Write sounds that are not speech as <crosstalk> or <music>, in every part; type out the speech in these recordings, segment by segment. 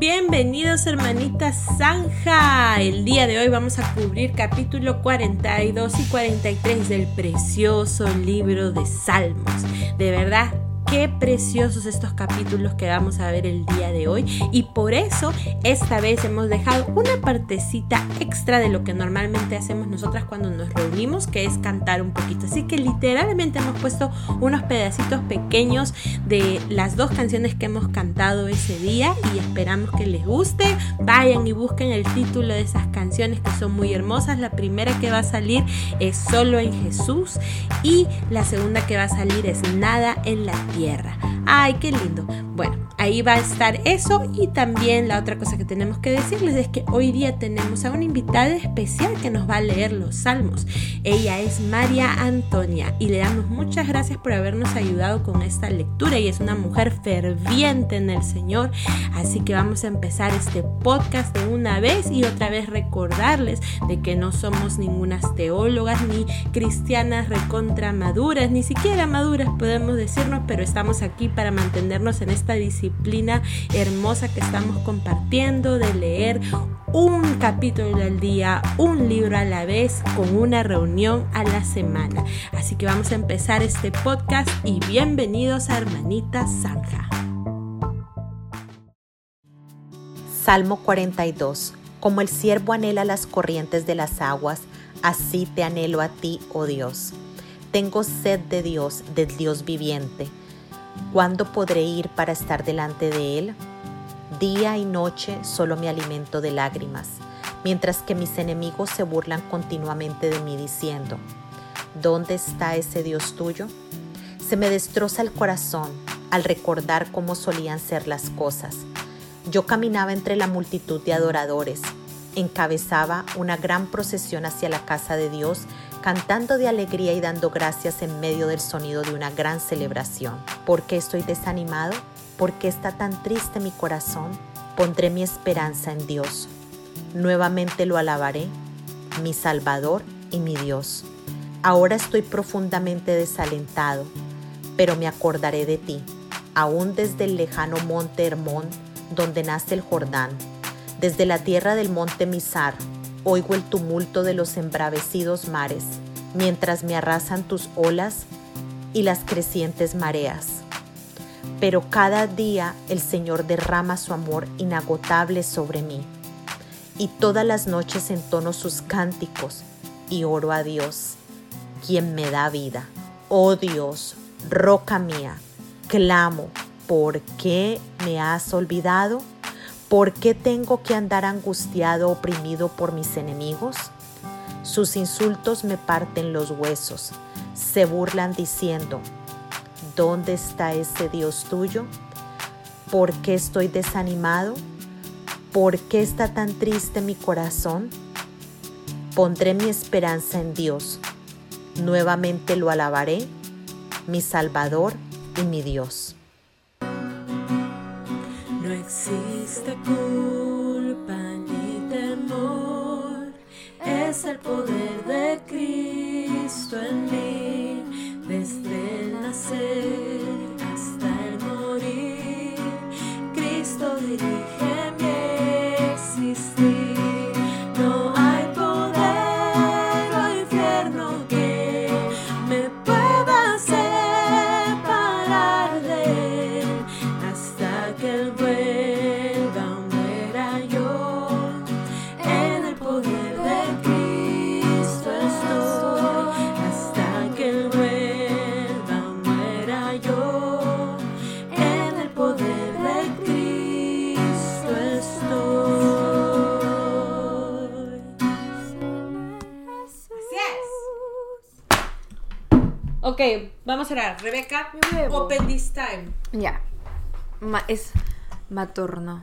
Bienvenidos hermanitas Zanja. El día de hoy vamos a cubrir capítulo 42 y 43 del precioso libro de Salmos. De verdad, Qué preciosos estos capítulos que vamos a ver el día de hoy y por eso esta vez hemos dejado una partecita extra de lo que normalmente hacemos nosotras cuando nos reunimos, que es cantar un poquito. Así que literalmente hemos puesto unos pedacitos pequeños de las dos canciones que hemos cantado ese día y esperamos que les guste. Vayan y busquen el título de esas canciones que son muy hermosas. La primera que va a salir es Solo en Jesús y la segunda que va a salir es Nada en la tierra. Ay, qué lindo. Bueno, ahí va a estar eso y también la otra cosa que tenemos que decirles es que hoy día tenemos a una invitada especial que nos va a leer los salmos. Ella es María Antonia y le damos muchas gracias por habernos ayudado con esta lectura y es una mujer ferviente en el Señor. Así que vamos a empezar este podcast de una vez y otra vez recordarles de que no somos ningunas teólogas ni cristianas recontra maduras, ni siquiera maduras podemos decirnos, pero estamos aquí para mantenernos en esta disciplina hermosa que estamos compartiendo de leer un capítulo al día, un libro a la vez, con una reunión a la semana. Así que vamos a empezar este podcast y bienvenidos a Hermanita Zanja. Salmo 42. Como el siervo anhela las corrientes de las aguas, así te anhelo a ti, oh Dios. Tengo sed de Dios, del Dios viviente. ¿Cuándo podré ir para estar delante de Él? Día y noche solo me alimento de lágrimas, mientras que mis enemigos se burlan continuamente de mí diciendo, ¿dónde está ese Dios tuyo? Se me destroza el corazón al recordar cómo solían ser las cosas. Yo caminaba entre la multitud de adoradores, encabezaba una gran procesión hacia la casa de Dios cantando de alegría y dando gracias en medio del sonido de una gran celebración. ¿Por qué estoy desanimado? ¿Por qué está tan triste mi corazón? Pondré mi esperanza en Dios. Nuevamente lo alabaré, mi Salvador y mi Dios. Ahora estoy profundamente desalentado, pero me acordaré de ti, aún desde el lejano monte Hermón, donde nace el Jordán, desde la tierra del monte Misar, Oigo el tumulto de los embravecidos mares, mientras me arrasan tus olas y las crecientes mareas. Pero cada día el Señor derrama su amor inagotable sobre mí, y todas las noches entono sus cánticos y oro a Dios, quien me da vida. Oh Dios, roca mía, clamo, ¿por qué me has olvidado? ¿Por qué tengo que andar angustiado, oprimido por mis enemigos? Sus insultos me parten los huesos. Se burlan diciendo, ¿dónde está ese Dios tuyo? ¿Por qué estoy desanimado? ¿Por qué está tan triste mi corazón? Pondré mi esperanza en Dios. Nuevamente lo alabaré, mi Salvador y mi Dios. Existe culpa ni temor, es el poder de Cristo en mí, desde el nacer orar. Rebeca, open this time. Ya. Ma- es maturno.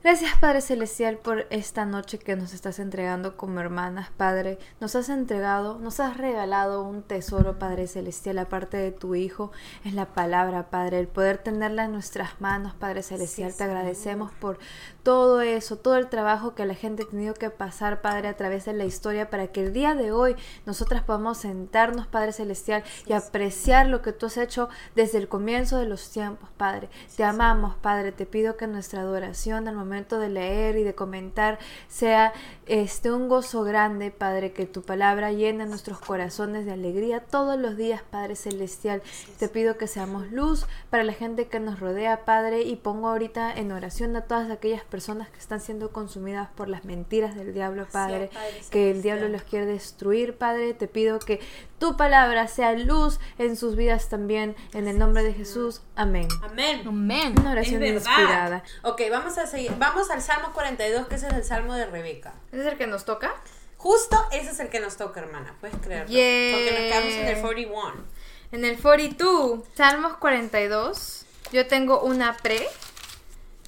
Gracias Padre Celestial por esta noche que nos estás entregando como hermanas, Padre. Nos has entregado, nos has regalado un tesoro, Padre Celestial, aparte de tu Hijo, es la palabra, Padre. El poder tenerla en nuestras manos, Padre Celestial. Te agradecemos por todo eso, todo el trabajo que la gente ha tenido que pasar, Padre, a través de la historia, para que el día de hoy nosotras podamos sentarnos, Padre Celestial, y apreciar lo que tú has hecho desde el comienzo de los tiempos, Padre. Te amamos, Padre. Te pido que nuestra adoración al momento de leer y de comentar sea este un gozo grande, Padre, que tu palabra llene nuestros corazones de alegría todos los días, Padre celestial. Te pido que seamos luz para la gente que nos rodea, Padre, y pongo ahorita en oración a todas aquellas personas que están siendo consumidas por las mentiras del diablo, Padre, que el diablo los quiere destruir, Padre. Te pido que tu palabra sea luz en sus vidas también, en el nombre de Jesús. Amén. Amén. Amén. Una oración inspirada. Ok, vamos a seguir. Vamos al Salmo 42, que ese es el Salmo de Rebeca. ¿Ese es el que nos toca? Justo ese es el que nos toca, hermana. Puedes creerlo. Porque nos quedamos en el 41. En el 42, Salmos 42. Yo tengo una pre.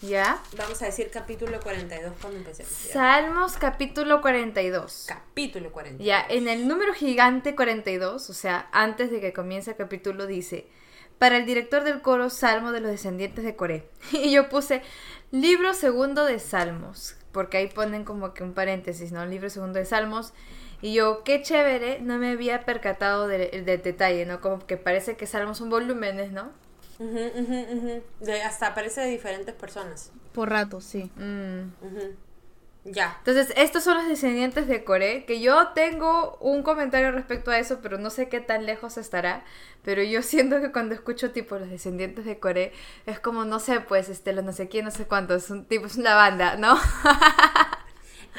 ¿Ya? Vamos a decir capítulo 42 cuando empecemos. Salmos capítulo 42. Capítulo 42. Ya, en el número gigante 42, o sea, antes de que comience el capítulo, dice, para el director del coro, Salmo de los descendientes de Coré. <laughs> Y yo puse, libro segundo de Salmos, porque ahí ponen como que un paréntesis, ¿no? Libro segundo de Salmos. Y yo, qué chévere, no me había percatado del detalle, ¿no? Como que parece que Salmos son volúmenes, ¿no? Hasta aparece de diferentes personas. Por rato, sí. Mm. Ya. Entonces, estos son los descendientes de Coré, que yo tengo un comentario respecto a eso, pero no sé qué tan lejos estará. Pero yo <laughs> siento que cuando escucho tipo los descendientes de Coré, es como, no sé, pues, este, los no sé quién, no sé cuántos, es un tipo, es una banda, ¿no? <laughs>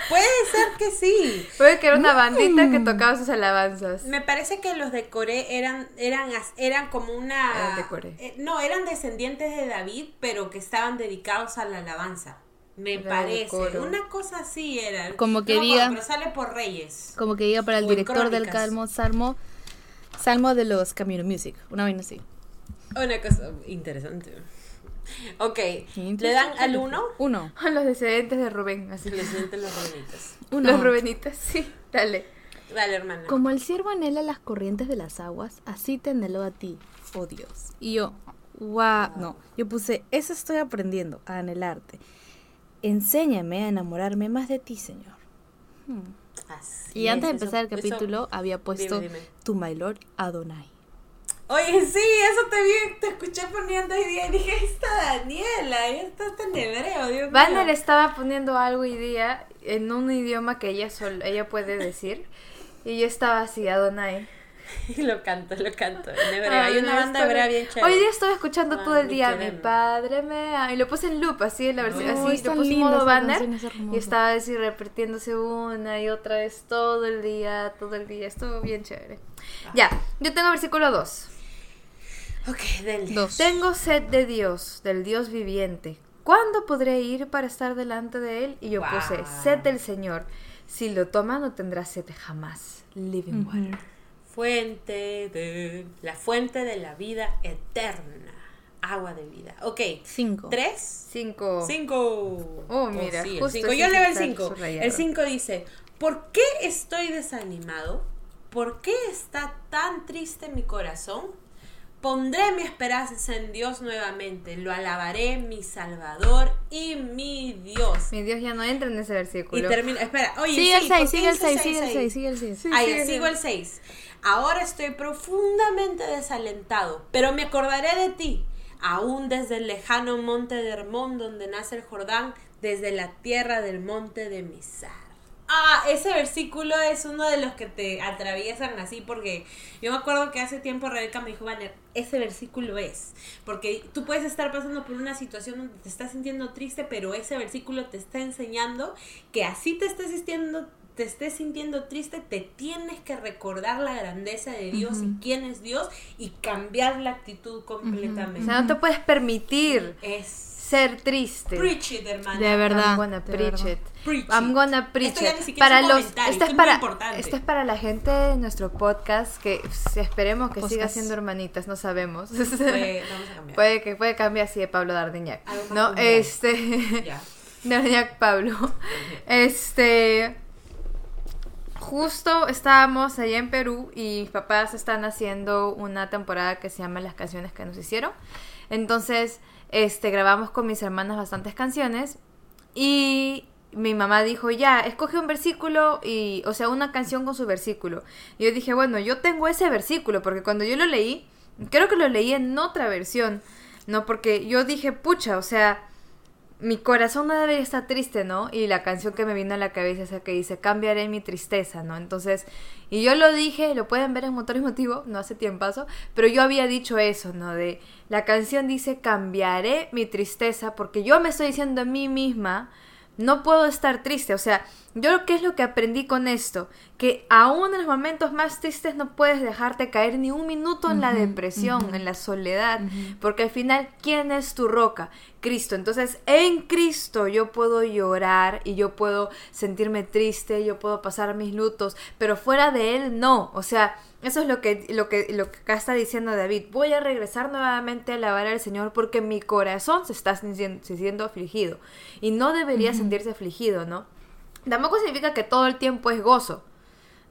Puede ser que sí. Puede que era una bandita que tocaba sus alabanzas. Me parece que los de Coré eran, eran, eran como una... Eh, no, eran descendientes de David, pero que estaban dedicados a la alabanza. Me parece. Una cosa así era. Como que diga... pero sale por Reyes. Como que diga para el director del Calmo, Salmo, Salmo de los Camino Music. Una vaina así. Una cosa interesante. <laughs> Ok, ¿le dan al uno? Uno. A los descendientes de Rubén, así. Los descendientes de los Rubenitas. Uno. Los Rubenitas, sí. Dale. Dale, hermana. Como el siervo anhela las corrientes de las aguas, así te anhelo a ti, oh Dios. Y yo, wow, no, yo puse, eso estoy aprendiendo, a anhelarte. Enséñame a enamorarme más de ti, Señor. Hmm. y antes de empezar el capítulo había puesto tu my Lord Adonai. Oye, sí, eso te vi, te escuché poniendo hoy día y dije, está Daniela, esta está en hebreo, Dios Banner estaba poniendo algo hoy día en un idioma que ella sol, ella puede decir y yo estaba así, Adonai. Y <laughs> lo canto, lo canto en hebreo. Hay una banda hebrea bien chévere. Hoy día estoy escuchando todo el día Mi padre me Y lo puse en loop, así en la versión, así, lo puse en modo banner. Y estaba así repitiéndose una y otra vez todo el día, todo el día. Estuvo bien chévere. Ah. Ya, yo tengo versículo 2. Ok, del Dos. Tengo sed de Dios, del Dios viviente. ¿Cuándo podré ir para estar delante de Él? Y yo puse, sed del Señor. Si lo toma, no tendrá sed jamás. Living water. Fuente de... La fuente de la vida eterna. Agua de vida. Ok. Cinco. ¿Tres? Cinco. Cinco. Oh, mira. cinco. Yo leo el cinco. El cinco dice, ¿por qué estoy desanimado? ¿Por qué está tan triste mi corazón? Pondré mi esperanza en Dios nuevamente, lo alabaré, mi Salvador y mi Dios. Mi Dios ya no entra en ese versículo. Y termina, espera, oye, sigue el 6, sigue el 6, sigue el 6, sigue el 6. Ahí, sigo el 6. Ahora estoy profundamente desalentado, pero me acordaré de ti, aún desde el lejano monte de Hermón, donde nace el Jordán, desde la tierra del monte de Misar. Ah, ese versículo es uno de los que te atraviesan así porque yo me acuerdo que hace tiempo Rebeca me dijo, Banner, ese versículo es, porque tú puedes estar pasando por una situación donde te estás sintiendo triste, pero ese versículo te está enseñando que así te estés sintiendo te estés sintiendo triste, te tienes que recordar la grandeza de Dios y quién es Dios y cambiar la actitud completamente. O sea, no te puedes permitir. Es ser triste. Preach it, hermana. De verdad. I'm gonna preach it. I'm gonna preach it. Para los, esto es para, esto es para la gente de nuestro podcast que esperemos que siga siendo hermanitas, no sabemos. Puede, vamos a cambiar. puede que puede cambiar así de Pablo Dardiñac. No, este. <laughs> de Brainiac Pablo. Este. Justo estábamos allá en Perú y mis papás están haciendo una temporada que se llama Las canciones que nos hicieron. Entonces, este, grabamos con mis hermanas bastantes canciones y mi mamá dijo, ya, escoge un versículo y, o sea, una canción con su versículo. Y yo dije, bueno, yo tengo ese versículo porque cuando yo lo leí, creo que lo leí en otra versión, ¿no? Porque yo dije, pucha, o sea, mi corazón debe estar triste, ¿no? Y la canción que me vino a la cabeza es la que dice, cambiaré mi tristeza, ¿no? Entonces, y yo lo dije, lo pueden ver en Motor y Motivo, no hace tiempo, pero yo había dicho eso, ¿no? De, la canción dice, cambiaré mi tristeza, porque yo me estoy diciendo a mí misma, no puedo estar triste. O sea, yo qué es lo que aprendí con esto, que aún en los momentos más tristes no puedes dejarte caer ni un minuto en la depresión, en la soledad, porque al final, ¿quién es tu roca? Cristo. Entonces, en Cristo yo puedo llorar y yo puedo sentirme triste, yo puedo pasar mis lutos, pero fuera de Él no. O sea, eso es lo que, lo que, lo que acá está diciendo David. Voy a regresar nuevamente a alabar al Señor porque mi corazón se está sintiendo, afligido. Y no debería sentirse afligido, ¿no? Tampoco significa que todo el tiempo es gozo.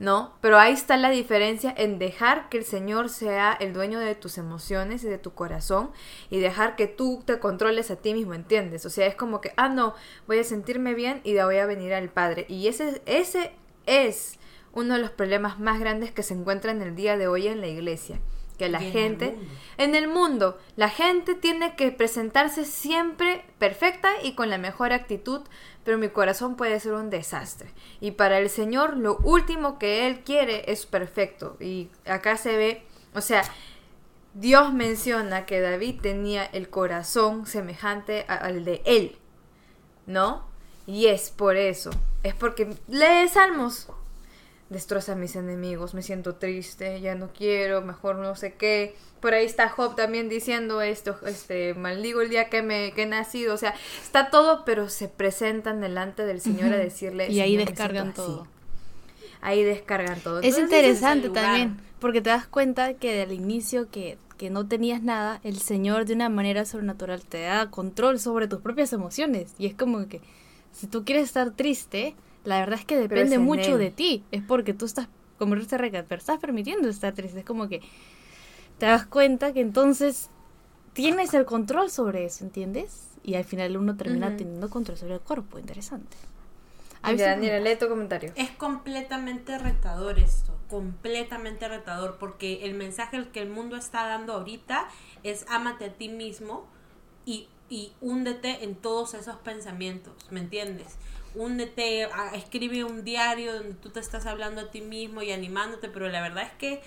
¿no? Pero ahí está la diferencia en dejar que el Señor sea el dueño de tus emociones y de tu corazón y dejar que tú te controles a ti mismo, ¿entiendes? O sea, es como que, ah, no, voy a sentirme bien y voy a venir al Padre. Y ese, ese es uno de los problemas más grandes que se encuentra en el día de hoy en la iglesia que la gente en el, mundo, la gente tiene que presentarse siempre perfecta y con la mejor actitud, pero mi corazón puede ser un desastre. Y para el Señor lo último que Él quiere es perfecto. Y acá se ve, o sea, Dios menciona que David tenía el corazón semejante al de Él, ¿no? Y es por eso, es porque lee salmos, destroza a mis enemigos, me siento triste, ya no quiero, mejor no sé qué. Por ahí está Job también diciendo esto, este, maldigo el día que me que he nacido, o sea, está todo, pero se presentan delante del Señor a decirle y ahí descargan todo. Ahí descargan todo. es interesante también, porque te das cuenta que del inicio que que no tenías nada, el Señor de una manera sobrenatural te da control sobre tus propias emociones. Y es como que si tú quieres estar triste, la verdad es que depende mucho de ti. Es porque tú estás, como este pero estás permitiendo estar triste. Es como que te das cuenta que entonces tienes el control sobre eso, ¿entiendes? Y al final uno termina teniendo control sobre el cuerpo. Interesante. Daniela, lee tu comentario. Es completamente retador esto, completamente retador, porque el mensaje que el mundo está dando ahorita es ámate a ti mismo y, y húndete en todos esos pensamientos, ¿me entiendes? Únete, escribe un diario donde tú te estás hablando a ti mismo y animándote, pero la verdad es que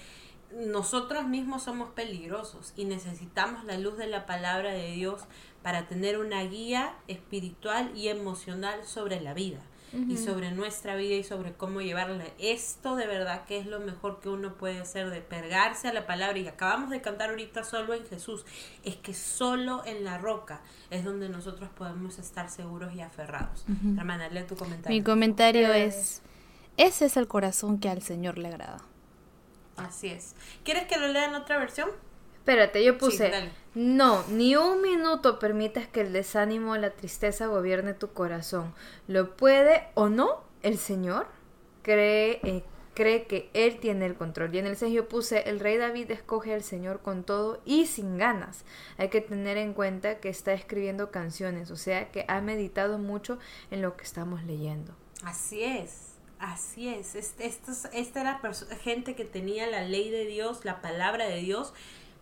nosotros mismos somos peligrosos y necesitamos la luz de la palabra de Dios para tener una guía espiritual y emocional sobre la vida y sobre nuestra vida y sobre cómo llevarla. Esto de verdad que es lo mejor que uno puede hacer, de pergarse a la palabra. Y acabamos de cantar ahorita solo en Jesús. Es que solo en la roca es donde nosotros podemos estar seguros y aferrados. Hermana, lee tu comentario. Mi comentario es, ese es el corazón que al Señor le agrada. Así es. ¿Quieres que lo lea en otra versión? Espérate, yo puse, no, ni un minuto permitas que el desánimo o la tristeza gobierne tu corazón. ¿Lo puede o no el Señor? Cree, eh, cree que Él tiene el control. Y en el 6 yo puse, el rey David escoge al Señor con todo y sin ganas. Hay que tener en cuenta que está escribiendo canciones, o sea que ha meditado mucho en lo que estamos leyendo. Así es. Así es, esta, esta era gente que tenía la ley de Dios, la palabra de Dios,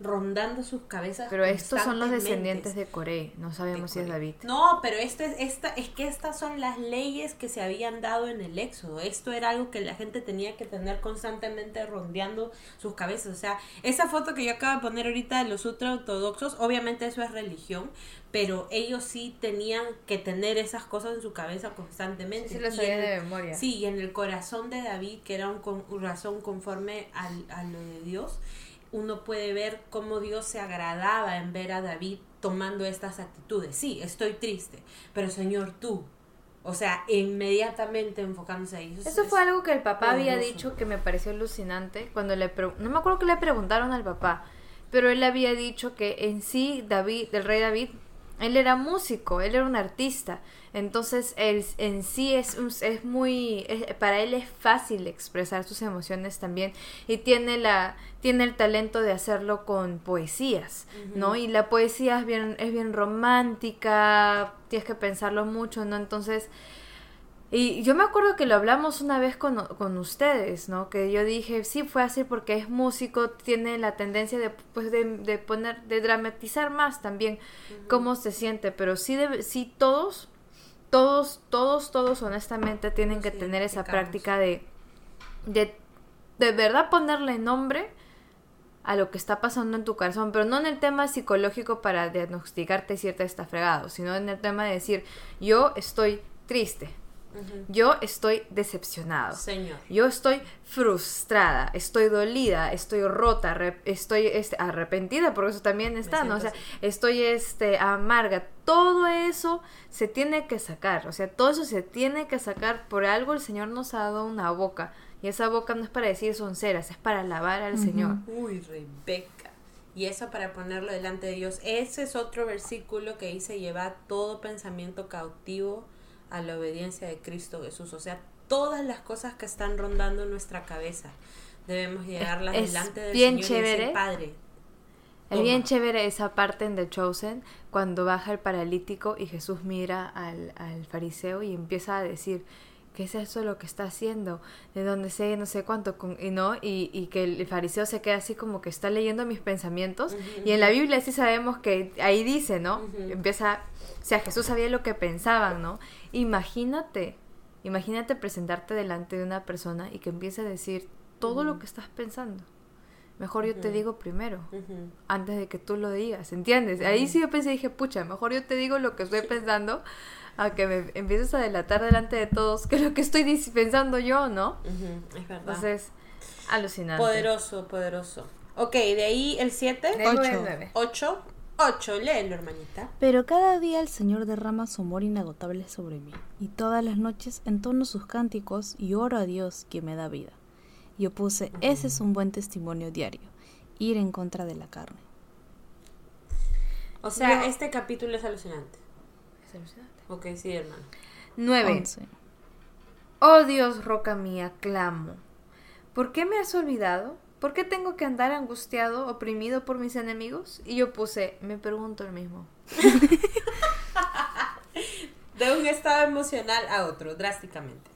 rondando sus cabezas. Pero estos son los descendientes de Coré, no sabemos si es David. No, pero este, esta, es que estas son las leyes que se habían dado en el Éxodo. Esto era algo que la gente tenía que tener constantemente rondeando sus cabezas. O sea, esa foto que yo acabo de poner ahorita de los ultraortodoxos, obviamente eso es religión, pero ellos sí tenían que tener esas cosas en su cabeza constantemente. Sí, lo sabía de memoria. Sí, y en el corazón de David, que era un corazón conforme al, a lo de Dios, uno puede ver cómo Dios se agradaba en ver a David tomando estas actitudes. Sí, estoy triste, pero Señor, tú. O sea, inmediatamente enfocándose ahí. Eso, fue algo que el papá había dicho que me pareció alucinante cuando le no me acuerdo que le preguntaron al papá, pero él había dicho que en sí David, el rey David él era músico, él era un artista. Entonces, él en sí es, es muy, para él es fácil expresar sus emociones también y tiene la, tiene el talento de hacerlo con poesías, ¿no? Y la poesía es bien, es bien romántica, tienes que pensarlo mucho, ¿no? Entonces, y yo me acuerdo que lo hablamos una vez con, con, ustedes, ¿no? Que yo dije, sí, fue así porque es músico, tiene la tendencia de, pues, de, poner, de dramatizar más también cómo se siente, pero sí, de, sí todos, todos, todos, todos honestamente tienen que tener esa práctica de, de, de verdad ponerle nombre a lo que está pasando en tu corazón, pero no en el tema psicológico para diagnosticarte cierta está fregado, sino en el tema de decir, yo estoy triste, yo estoy decepcionado. Señor. Yo estoy frustrada, estoy dolida, estoy rota, estoy este, arrepentida, porque eso también está, ¿no? O sea, estoy este, amarga. Todo eso se tiene que sacar, o sea, todo eso se tiene que sacar. Por algo el Señor nos ha dado una boca. Y esa boca no es para decir sonceras, es para alabar al Señor. Uy, Rebeca. Y eso para ponerlo delante de Dios. Ese es otro versículo que dice llevar todo pensamiento cautivo a la obediencia de Cristo Jesús. O sea, todas las cosas que están rondando nuestra cabeza debemos llegarlas delante del bien Señor chévere. y Padre. Es bien chévere esa parte en The Chosen, cuando baja el paralítico y Jesús mira al, al fariseo y empieza a decir, ¿qué es eso lo que está haciendo? De dónde sé, no sé cuánto, y no, y, y, que el fariseo se queda así como que está leyendo mis pensamientos, y en la Biblia sí sabemos que ahí dice, ¿no? Empieza, o sea, Jesús sabía lo que pensaban, ¿no? Imagínate, imagínate presentarte delante de una persona y que empiece a decir todo lo que estás pensando. Mejor yo te digo primero, antes de que tú lo digas, ¿entiendes? Ahí sí yo pensé, dije, pucha, mejor yo te digo lo que estoy pensando a que me empieces a delatar delante de todos que lo que estoy pensando yo, ¿no? Es verdad. Entonces, alucinante. Poderoso, poderoso. Ok, de ahí el 7. 8. 8. 8, léelo, hermanita. Pero cada día el Señor derrama su amor inagotable sobre mí, y todas las noches entono sus cánticos y oro a Dios que me da vida. Yo puse, ese es un buen testimonio diario, ir en contra de la carne. O sea, este capítulo es alucinante. Es alucinante. Ok, sí, hermano. 9. Oh Dios, roca mía, clamo. ¿Por qué me has olvidado? ¿Por qué tengo que andar angustiado, oprimido por mis enemigos? Y yo puse, me pregunto el mismo. <laughs> de un estado emocional a otro, drásticamente.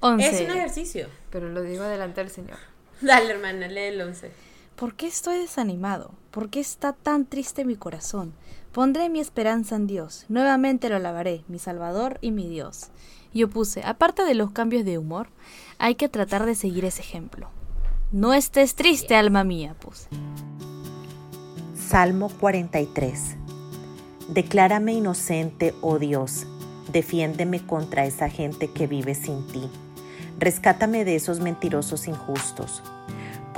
11. Es un ejercicio. Pero lo digo delante del Señor. Dale, hermana, lee el 11. ¿Por qué estoy desanimado? ¿Por qué está tan triste mi corazón? Pondré mi esperanza en Dios. Nuevamente lo alabaré, mi Salvador y mi Dios. Yo puse, aparte de los cambios de humor, hay que tratar de seguir ese ejemplo. No estés triste, alma mía, puse. Salmo 43. Declárame inocente, oh Dios. Defiéndeme contra esa gente que vive sin ti. Rescátame de esos mentirosos injustos.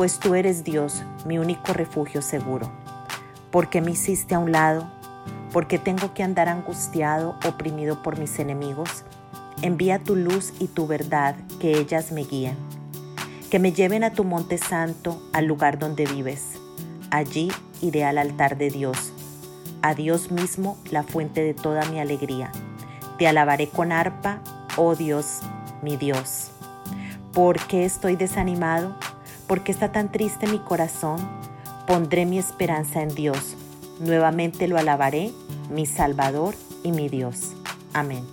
Pues tú eres Dios, mi único refugio seguro. ¿Por qué me hiciste a un lado? ¿Por qué tengo que andar angustiado, oprimido por mis enemigos? Envía tu luz y tu verdad, que ellas me guíen. Que me lleven a tu monte santo, al lugar donde vives. Allí iré al altar de Dios, a Dios mismo, la fuente de toda mi alegría. Te alabaré con arpa, oh Dios, mi Dios. ¿Por qué estoy desanimado? ¿Por qué está tan triste mi corazón? Pondré mi esperanza en Dios. Nuevamente lo alabaré, mi Salvador y mi Dios. Amén.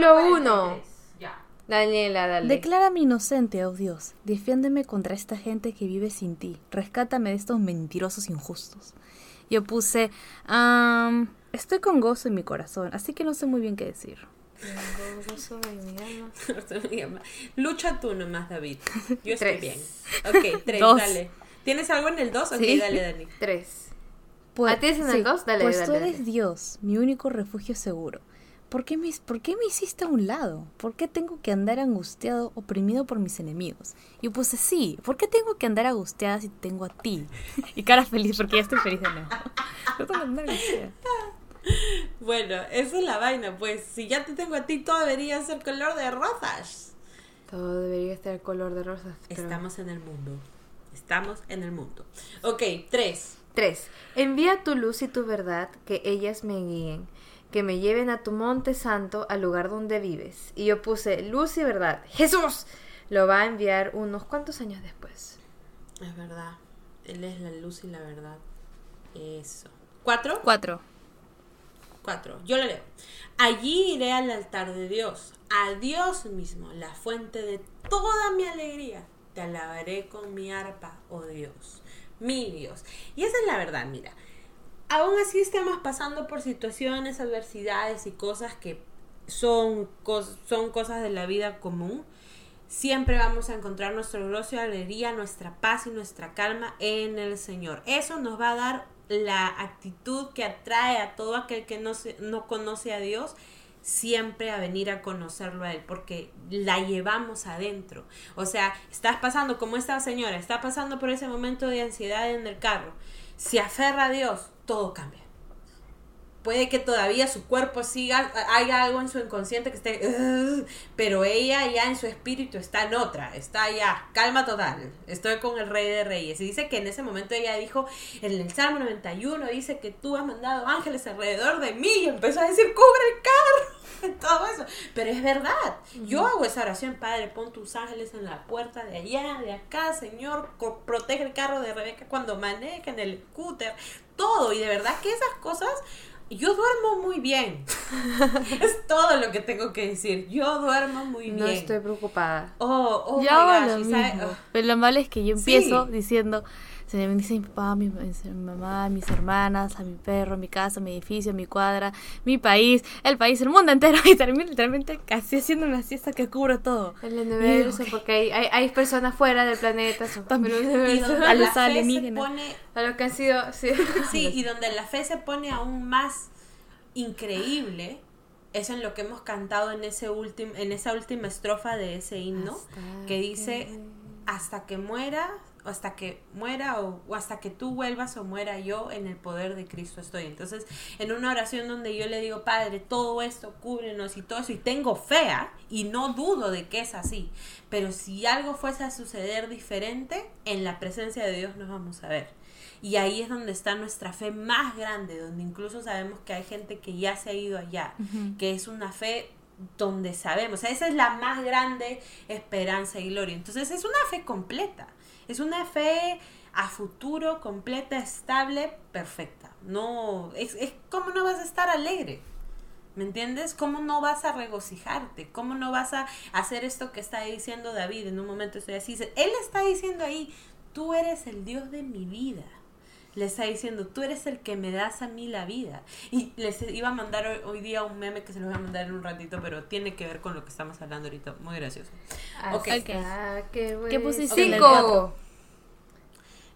Versículo 1. Daniela, dale. Declárame inocente, oh Dios. Defiéndeme contra esta gente que vive sin ti. Rescátame de estos mentirosos injustos. Yo puse, um, estoy con gozo en mi corazón, así que no sé muy bien qué decir. Gozo en <laughs> mi alma. Lucha tú nomás, David. Yo estoy bien. Ok, <laughs> tres, dale. ¿Tienes algo en el dos? Ok, Sí. dale, Dani. Tres. Pues, ¿Ah, tienes en el dos? Dale, pues dale, tú dale. eres Dios, mi único refugio seguro. ¿Por qué, me, ¿por qué me hiciste a un lado? ¿Por qué tengo que andar angustiado, oprimido por mis enemigos? Y yo puse, sí, ¿por qué tengo que andar angustiada si te tengo a ti? <laughs> Y cara feliz, porque ya estoy feliz de nuevo. <laughs> No tengo que andar angustiada. Bueno, esa es la vaina, pues si ya te tengo a ti, todo debería ser color de rosas. Todo debería estar color de rosas. pero- Estamos en el mundo. Estamos en el mundo. Ok, tres. 3. Envía tu luz y tu verdad, que ellas me guíen, que me lleven a tu monte santo, al lugar donde vives. Y yo puse luz y verdad. Jesús lo va a enviar unos cuantos años después. Es verdad. Él es la luz y la verdad. Eso. ¿Cuatro? Cuatro. Cuatro. Yo lo leo. Allí iré al altar de Dios, a Dios mismo, la fuente de toda mi alegría. Te alabaré con mi arpa, oh Dios, mi Dios. Y esa es la verdad, mira. Aún así estamos pasando por situaciones, adversidades y cosas que son, son cosas de la vida común. Siempre vamos a encontrar nuestro gozo y alegría, nuestra paz y nuestra calma en el Señor. Eso nos va a dar la actitud que atrae a todo aquel que no, se- no conoce a Dios siempre a venir a conocerlo a Él, porque la llevamos adentro. O sea, estás pasando, como esta señora, está pasando por ese momento de ansiedad en el carro. Se aferra a Dios, todo cambia puede que todavía su cuerpo siga, haya algo en su inconsciente que esté, <laughs> pero ella ya en su espíritu está en otra, está ya, calma total, estoy con el rey de reyes. Y dice que en ese momento ella dijo, en el Salmo 91 dice que tú has mandado ángeles alrededor de mí y empezó a decir, cubre el carro, <laughs> todo eso. Pero es verdad, yo hago esa oración, Padre, pon tus ángeles en la puerta de allá, de acá, Señor, protege el carro de Rebeca cuando maneja en el scooter, todo. Y de verdad que esas cosas yo duermo muy bien. <laughs> es todo lo que tengo que decir. Yo duermo muy bien. No estoy preocupada. Oh, oh yo my gosh, lo mismo. Pero lo malo es que yo empiezo Sí. diciendo, se me bendice mi papá, mi, mi mamá, mis hermanas, a mi perro, mi casa, mi edificio, mi cuadra, mi país, el país, el mundo entero. <laughs> Y termino literalmente casi haciendo una siesta que cubro todo. El universo, porque hay, hay, hay personas fuera del planeta. son- También. el y universo. donde A los la fe se alienígenas. pone, A lo que han sido. Sí. <laughs> sí, y donde la fe se pone aún más increíble, es en lo que hemos cantado en ese último, en esa última estrofa de ese himno, Hasta que dice que- hasta que muera, hasta que muera o, o hasta que tú vuelvas o muera yo en el poder de Cristo estoy. Entonces, en una oración donde yo le digo, Padre, todo esto, cúbrenos y todo eso, y tengo fe, ¿ah? y no dudo de que es así, pero si algo fuese a suceder diferente, en la presencia de Dios nos vamos a ver. Y ahí es donde está nuestra fe más grande, donde incluso sabemos que hay gente que ya se ha ido allá, que es una fe donde sabemos, o sea, esa es la más grande esperanza y gloria. Entonces es una fe completa, es una fe a futuro, completa, estable, perfecta. No, es, es como no vas a estar alegre. ¿Me entiendes? ¿Cómo no vas a regocijarte? ¿Cómo no vas a hacer esto que está diciendo David? En un momento estoy así. Él está diciendo ahí, tú eres el Dios de mi vida. Le está diciendo, tú eres el que me das a mí la vida. Y les iba a mandar hoy, hoy día un meme que se los voy a mandar en un ratito, pero tiene que ver con lo que estamos hablando ahorita. Muy gracioso. Ok. Hasta que ¿Qué pusiste en el Cinco.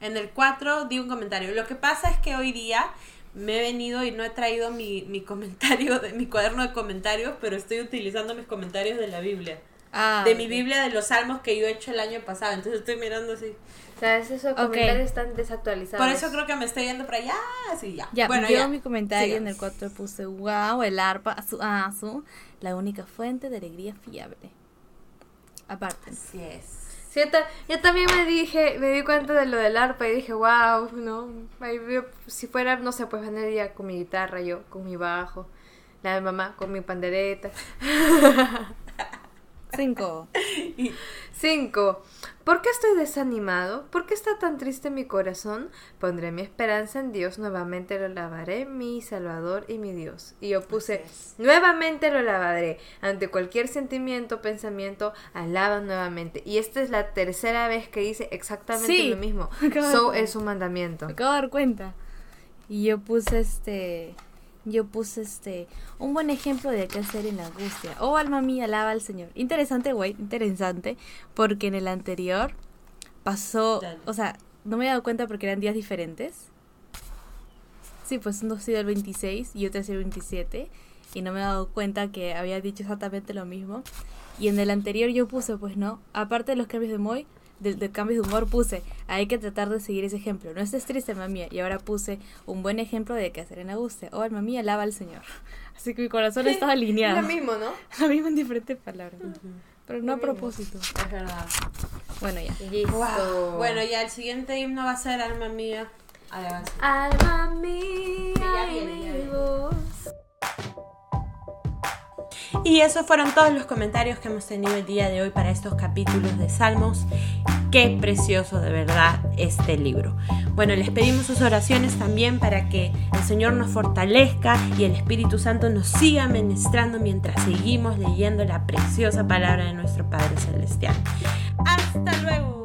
En el 4 di un comentario. Lo que pasa es que hoy día me he venido y no he traído mi, mi comentario, de, mi cuaderno de comentarios, pero estoy utilizando mis comentarios de la Biblia. Ah, de mi. Biblia de los salmos que yo he hecho el año pasado. Entonces estoy mirando así. O sea, esos comentarios están desactualizados. Por eso creo que me estoy yendo para allá. Así ya. Ya, bueno, yo ya. mi comentario en el 4 puse, wow, el arpa, azul, ah, azul, la única fuente de alegría fiable. Aparte. Así es. Sí, yo, ta- yo también me dije, me di cuenta de lo del arpa y dije, wow, no, si fuera, no sé, pues vendría con mi guitarra, yo con mi bajo, la de mamá con mi pandereta. <laughs> 5. Cinco. ¿Por qué estoy desanimado? ¿Por qué está tan triste mi corazón? Pondré mi esperanza en Dios, nuevamente lo lavaré, mi Salvador y mi Dios. Y yo puse, nuevamente lo lavaré. Ante cualquier sentimiento, pensamiento, alaba nuevamente. Y esta es la tercera vez que dice exactamente Sí. lo mismo. <laughs> So es un mandamiento. Me acabo de dar cuenta. Y yo puse este. Yo puse este. Un buen ejemplo de qué hacer en la angustia. Oh, alma mía, alaba al Señor. Interesante, güey. Interesante. Porque en el anterior pasó. Dale. O sea, no me he dado cuenta porque eran días diferentes. Sí, pues uno ha sido el 26 y otro ha sido el 27. y no me he dado cuenta que había dicho exactamente lo mismo. Y en el anterior yo puse, pues no, aparte de los cambios de humor, del, de cambios de humor puse, hay que tratar de seguir ese ejemplo. No estés triste, mami. Y ahora puse un buen ejemplo de que a Serena guste. Oh, mami, alaba al Señor. <laughs> Así que mi corazón estaba alineado. lo mismo, ¿no? <laughs> Lo mismo en diferentes palabras. Pero no a propósito. Es verdad. Bueno, ya. Wow. Bueno, ya el siguiente himno va a ser Alma Mía. Alabanza. Alma mía, Ya y mi voz. Y esos fueron todos los comentarios que hemos tenido el día de hoy para estos capítulos de Salmos. Qué precioso de verdad este libro. Bueno, les pedimos sus oraciones también para que el Señor nos fortalezca y el Espíritu Santo nos siga ministrando mientras seguimos leyendo la preciosa palabra de nuestro Padre Celestial. Hasta luego.